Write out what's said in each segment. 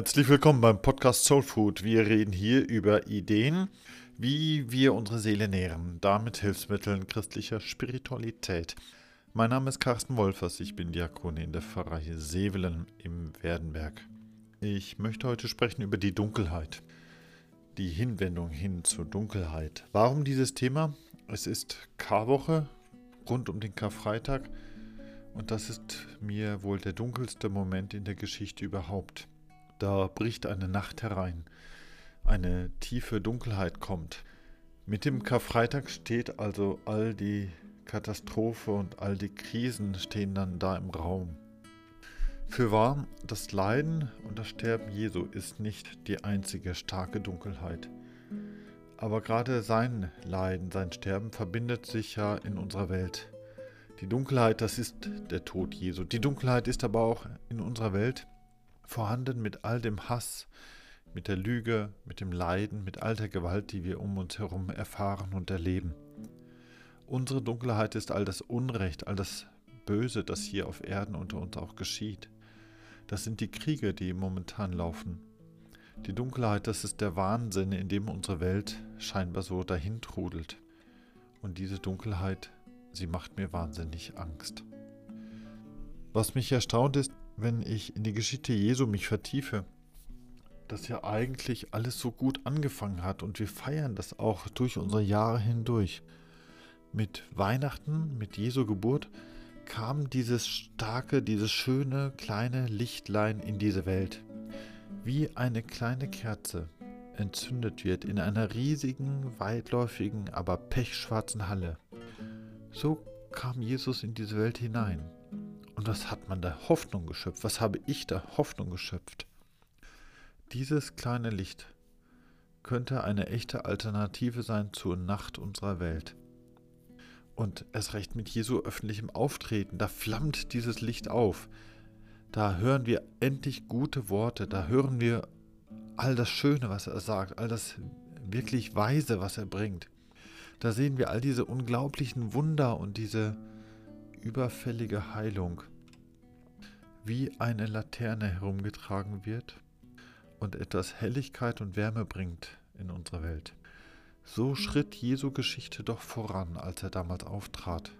Herzlich willkommen beim Podcast Soul Food. Wir reden hier über Ideen, wie wir unsere Seele nähren, damit Hilfsmitteln christlicher Spiritualität. Mein Name ist Carsten Wolfers, ich bin Diakon in der Pfarrei Sevelen im Werdenberg. Ich möchte heute sprechen über die Dunkelheit, die Hinwendung hin zur Dunkelheit. Warum dieses Thema? Es ist Karwoche rund um den Karfreitag und das ist mir wohl der dunkelste Moment in der Geschichte überhaupt. Da bricht eine Nacht herein, eine tiefe Dunkelheit kommt. Mit dem Karfreitag steht also all die Katastrophe und all die Krisen stehen dann da im Raum. Für wahr, das Leiden und das Sterben Jesu ist nicht die einzige starke Dunkelheit. Aber gerade sein Leiden, sein Sterben verbindet sich ja in unserer Welt. Die Dunkelheit, das ist der Tod Jesu. Die Dunkelheit ist aber auch in unserer Welt vorhanden mit all dem Hass, mit der Lüge, mit dem Leiden, mit all der Gewalt, die wir um uns herum erfahren und erleben. Unsere Dunkelheit ist all das Unrecht, all das Böse, das hier auf Erden unter uns auch geschieht. Das sind die Kriege, die momentan laufen. Die Dunkelheit, das ist der Wahnsinn, in dem unsere Welt scheinbar so dahintrudelt. Und diese Dunkelheit, sie macht mir wahnsinnig Angst. Was mich erstaunt ist, wenn ich in die Geschichte Jesu mich vertiefe, dass ja eigentlich alles so gut angefangen hat und wir feiern das auch durch unsere Jahre hindurch. Mit Weihnachten, mit Jesu Geburt, kam dieses starke, dieses schöne kleine Lichtlein in diese Welt. Wie eine kleine Kerze entzündet wird in einer riesigen, weitläufigen, aber pechschwarzen Halle. So kam Jesus in diese Welt hinein. Und was hat man da Hoffnung geschöpft? Was habe ich da Hoffnung geschöpft? Dieses kleine Licht könnte eine echte Alternative sein zur Nacht unserer Welt. Und erst recht mit Jesu öffentlichem Auftreten, da flammt dieses Licht auf. Da hören wir endlich gute Worte, da hören wir all das Schöne, was er sagt, all das wirklich Weise, was er bringt. Da sehen wir all diese unglaublichen Wunder und diese überfällige Heilung wie eine Laterne herumgetragen wird und etwas Helligkeit und Wärme bringt in unsere Welt. So schritt Jesu Geschichte doch voran, als er damals auftrat.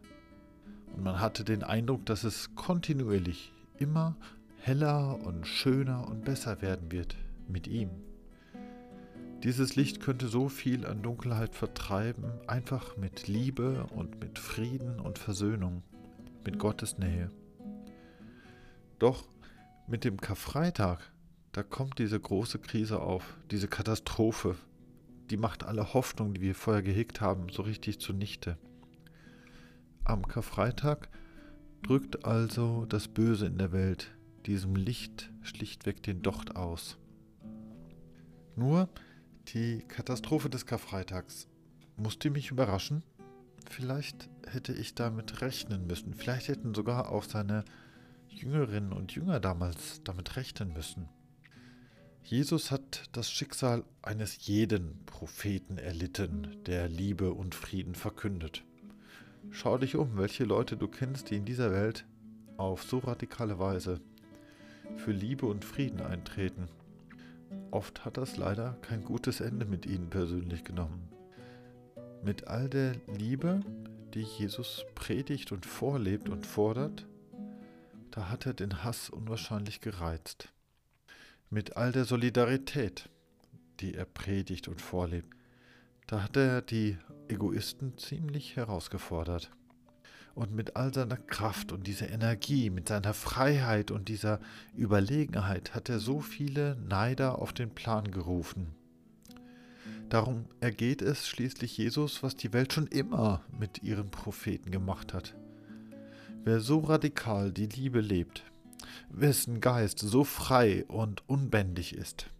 Und man hatte den Eindruck, dass es kontinuierlich immer heller und schöner und besser werden wird mit ihm. Dieses Licht könnte so viel an Dunkelheit vertreiben, einfach mit Liebe und mit Frieden und Versöhnung mit Gottes Nähe. Doch mit dem Karfreitag, da kommt diese große Krise auf, diese Katastrophe, die macht alle Hoffnung, die wir vorher gehegt haben, so richtig zunichte. Am Karfreitag drückt also das Böse in der Welt diesem Licht schlichtweg den Docht aus. Nur die Katastrophe des Karfreitags musste mich überraschen Vielleicht hätte ich damit rechnen müssen. Vielleicht hätten sogar auch seine Jüngerinnen und Jünger damals damit rechnen müssen. Jesus hat das Schicksal eines jeden Propheten erlitten, der Liebe und Frieden verkündet. Schau dich um, welche Leute du kennst, die in dieser Welt auf so radikale Weise für Liebe und Frieden eintreten. Oft hat das leider kein gutes Ende mit ihnen persönlich genommen. Mit all der Liebe, die Jesus predigt und vorlebt und fordert, da hat er den Hass unwahrscheinlich gereizt. Mit all der Solidarität, die er predigt und vorlebt, da hat er die Egoisten ziemlich herausgefordert. Und mit all seiner Kraft und dieser Energie, mit seiner Freiheit und dieser Überlegenheit hat er so viele Neider auf den Plan gerufen. Darum ergeht es schließlich Jesus, was die Welt schon immer mit ihren Propheten gemacht hat. Wer so radikal die Liebe lebt, wessen Geist so frei und unbändig ist,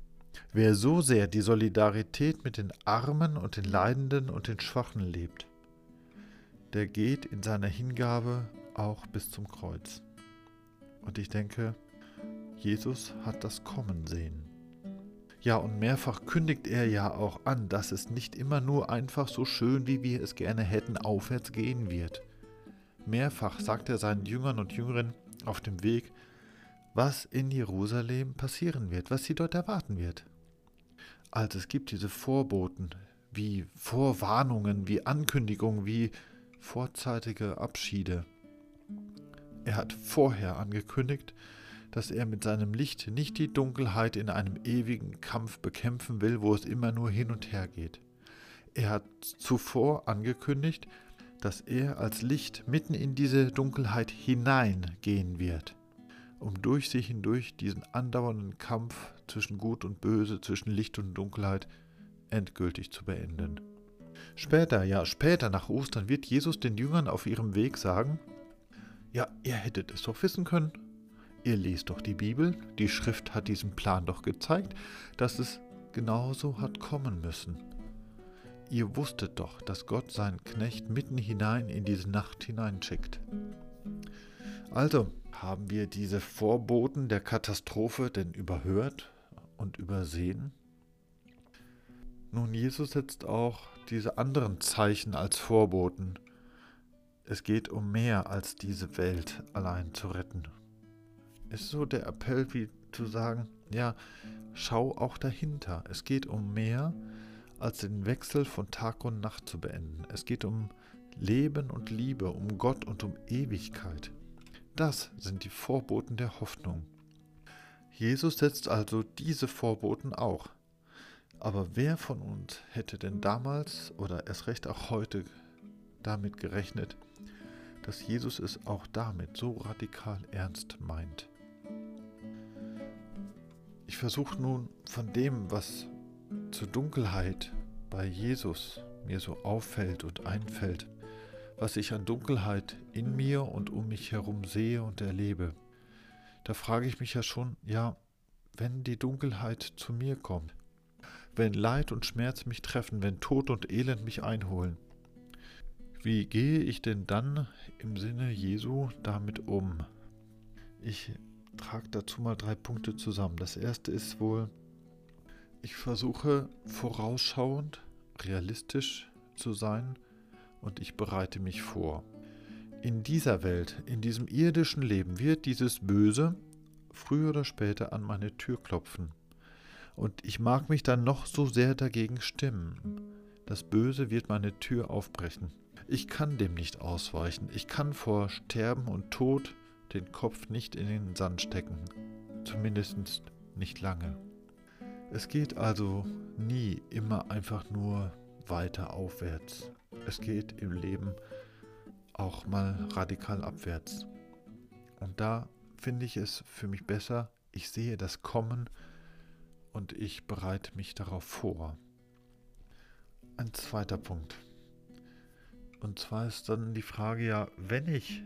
wer so sehr die Solidarität mit den Armen und den Leidenden und den Schwachen lebt, der geht in seiner Hingabe auch bis zum Kreuz. Und ich denke, Jesus hat das kommen sehen. Ja, und mehrfach kündigt er ja auch an, dass es nicht immer nur einfach so schön, wie wir es gerne hätten, aufwärts gehen wird. Mehrfach sagt er seinen Jüngern und Jüngerinnen auf dem Weg, was in Jerusalem passieren wird, was sie dort erwarten wird. Also es gibt diese Vorboten, wie Vorwarnungen, wie Ankündigungen, wie vorzeitige Abschiede. Er hat vorher angekündigt, dass er mit seinem Licht nicht die Dunkelheit in einem ewigen Kampf bekämpfen will, wo es immer nur hin und her geht. Er hat zuvor angekündigt, dass er als Licht mitten in diese Dunkelheit hineingehen wird, um durch sich hindurch diesen andauernden Kampf zwischen Gut und Böse, zwischen Licht und Dunkelheit endgültig zu beenden. Später, ja, später nach Ostern wird Jesus den Jüngern auf ihrem Weg sagen, ja, ihr hättet es doch wissen können. Ihr lest doch die Bibel, die Schrift hat diesen Plan doch gezeigt, dass es genauso hat kommen müssen. Ihr wusstet doch, dass Gott seinen Knecht mitten hinein in diese Nacht hineinschickt. Also, haben wir diese Vorboten der Katastrophe denn überhört und übersehen? Nun, Jesus setzt auch diese anderen Zeichen als Vorboten. Es geht um mehr als diese Welt allein zu retten. Ist so der Appell wie zu sagen, ja, schau auch dahinter. Es geht um mehr als den Wechsel von Tag und Nacht zu beenden. Es geht um Leben und Liebe, um Gott und um Ewigkeit. Das sind die Vorboten der Hoffnung. Jesus setzt also diese Vorboten auch. Aber wer von uns hätte denn damals oder erst recht auch heute damit gerechnet, dass Jesus es auch damit so radikal ernst meint? Ich versuche nun von dem, was zur Dunkelheit bei Jesus mir so auffällt und einfällt, was ich an Dunkelheit in mir und um mich herum sehe und erlebe, da frage ich mich ja schon, ja, wenn die Dunkelheit zu mir kommt, wenn Leid und Schmerz mich treffen, wenn Tod und Elend mich einholen. Wie gehe ich denn dann im Sinne Jesu damit um? Ich trage dazu mal drei Punkte zusammen. Das erste ist wohl, ich versuche vorausschauend, realistisch zu sein und ich bereite mich vor. In dieser Welt, in diesem irdischen Leben wird dieses Böse früher oder später an meine Tür klopfen. Und ich mag mich dann noch so sehr dagegen stimmen. Das Böse wird meine Tür aufbrechen. Ich kann dem nicht ausweichen. Ich kann vor Sterben und Tod den Kopf nicht in den Sand stecken. Zumindest nicht lange. Es geht also nie immer einfach nur weiter aufwärts. Es geht im Leben auch mal radikal abwärts. Und da finde ich es für mich besser, ich sehe das kommen und ich bereite mich darauf vor. Ein zweiter Punkt. Und zwar ist dann die Frage ja, wenn ich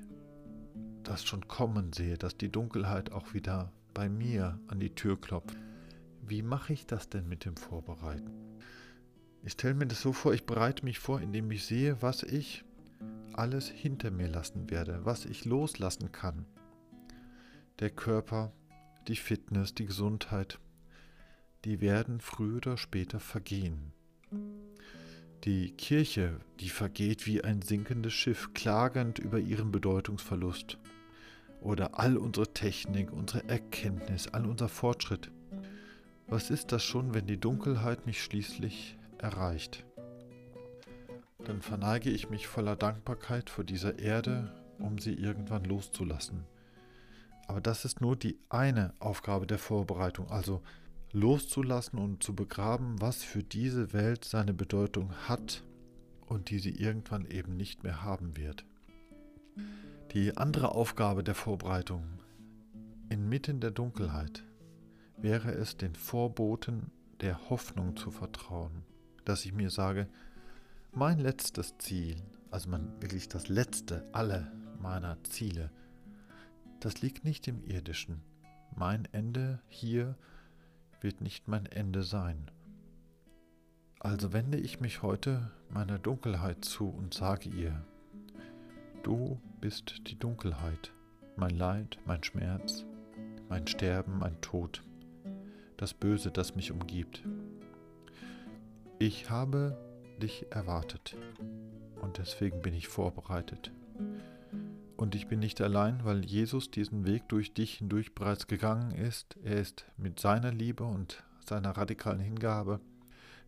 das schon kommen sehe, dass die Dunkelheit auch wieder bei mir an die Tür klopft, wie mache ich das denn mit dem Vorbereiten? Ich stelle mir das so vor, ich bereite mich vor, indem ich sehe, was ich alles hinter mir lassen werde, was ich loslassen kann. Der Körper, die Fitness, die Gesundheit, die werden früher oder später vergehen. Die Kirche, die vergeht wie ein sinkendes Schiff, klagend über ihren Bedeutungsverlust. Oder all unsere Technik, unsere Erkenntnis, all unser Fortschritt. Was ist das schon, wenn die Dunkelheit mich schließlich erreicht? Dann verneige ich mich voller Dankbarkeit vor dieser Erde, um sie irgendwann loszulassen. Aber das ist nur die eine Aufgabe der Vorbereitung, also loszulassen und zu begraben, was für diese Welt seine Bedeutung hat und die sie irgendwann eben nicht mehr haben wird. Die andere Aufgabe der Vorbereitung, inmitten der Dunkelheit, wäre es den Vorboten der Hoffnung zu vertrauen, dass ich mir sage, mein letztes Ziel, also mein, wirklich das letzte aller meiner Ziele, das liegt nicht im irdischen. Mein Ende hier wird nicht mein Ende sein. Also wende ich mich heute meiner Dunkelheit zu und sage ihr, du bist die Dunkelheit, mein Leid, mein Schmerz, mein Sterben, mein Tod, das Böse, das mich umgibt. Ich habe dich erwartet und deswegen bin ich vorbereitet. Und ich bin nicht allein, weil Jesus diesen Weg durch dich hindurch bereits gegangen ist. Er ist mit seiner Liebe und seiner radikalen Hingabe,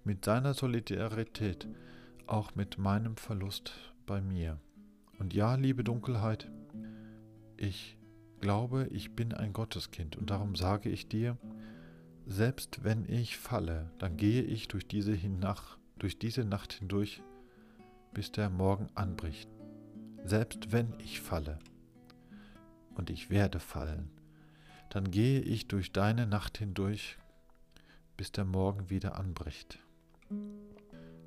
mit seiner Solidarität, auch mit meinem Verlust bei mir. Und ja, liebe Dunkelheit, ich glaube, ich bin ein Gotteskind und darum sage ich dir, selbst wenn ich falle, dann gehe ich durch diese, Nacht, durch diese Nacht hindurch, bis der Morgen anbricht. Selbst wenn ich falle, und ich werde fallen, dann gehe ich durch deine Nacht hindurch, bis der Morgen wieder anbricht.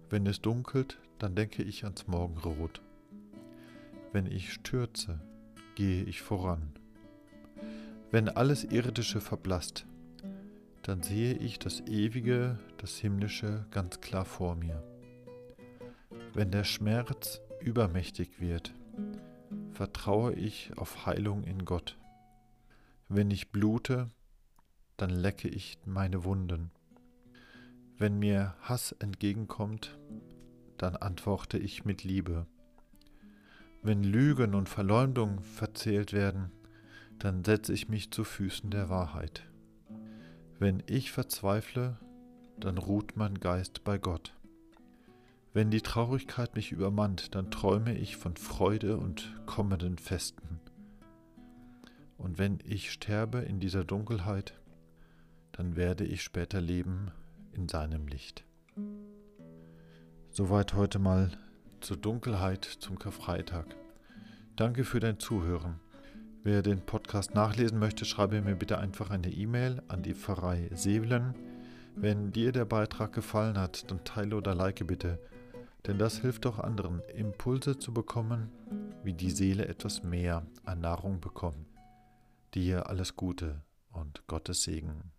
Wenn es dunkelt, dann denke ich ans Morgenrot. Wenn ich stürze, gehe ich voran. Wenn alles Irdische verblasst, dann sehe ich das Ewige, das Himmlische ganz klar vor mir. Wenn der Schmerz übermächtig wird, vertraue ich auf Heilung in Gott. Wenn ich blute, dann lecke ich meine Wunden. Wenn mir Hass entgegenkommt, dann antworte ich mit Liebe. Wenn Lügen und Verleumdung verzählt werden, dann setze ich mich zu Füßen der Wahrheit. Wenn ich verzweifle, dann ruht mein Geist bei Gott. Wenn die Traurigkeit mich übermannt, dann träume ich von Freude und kommenden Festen. Und wenn ich sterbe in dieser Dunkelheit, dann werde ich später leben in seinem Licht. Soweit heute mal zur Dunkelheit zum Karfreitag. Danke für dein Zuhören. Wer den Podcast nachlesen möchte, schreibe mir bitte einfach eine E-Mail an die Pfarrei Sevelen. Wenn dir der Beitrag gefallen hat, dann teile oder like bitte, denn das hilft auch anderen, Impulse zu bekommen, wie die Seele etwas mehr an Nahrung bekommt. Dir alles Gute und Gottes Segen.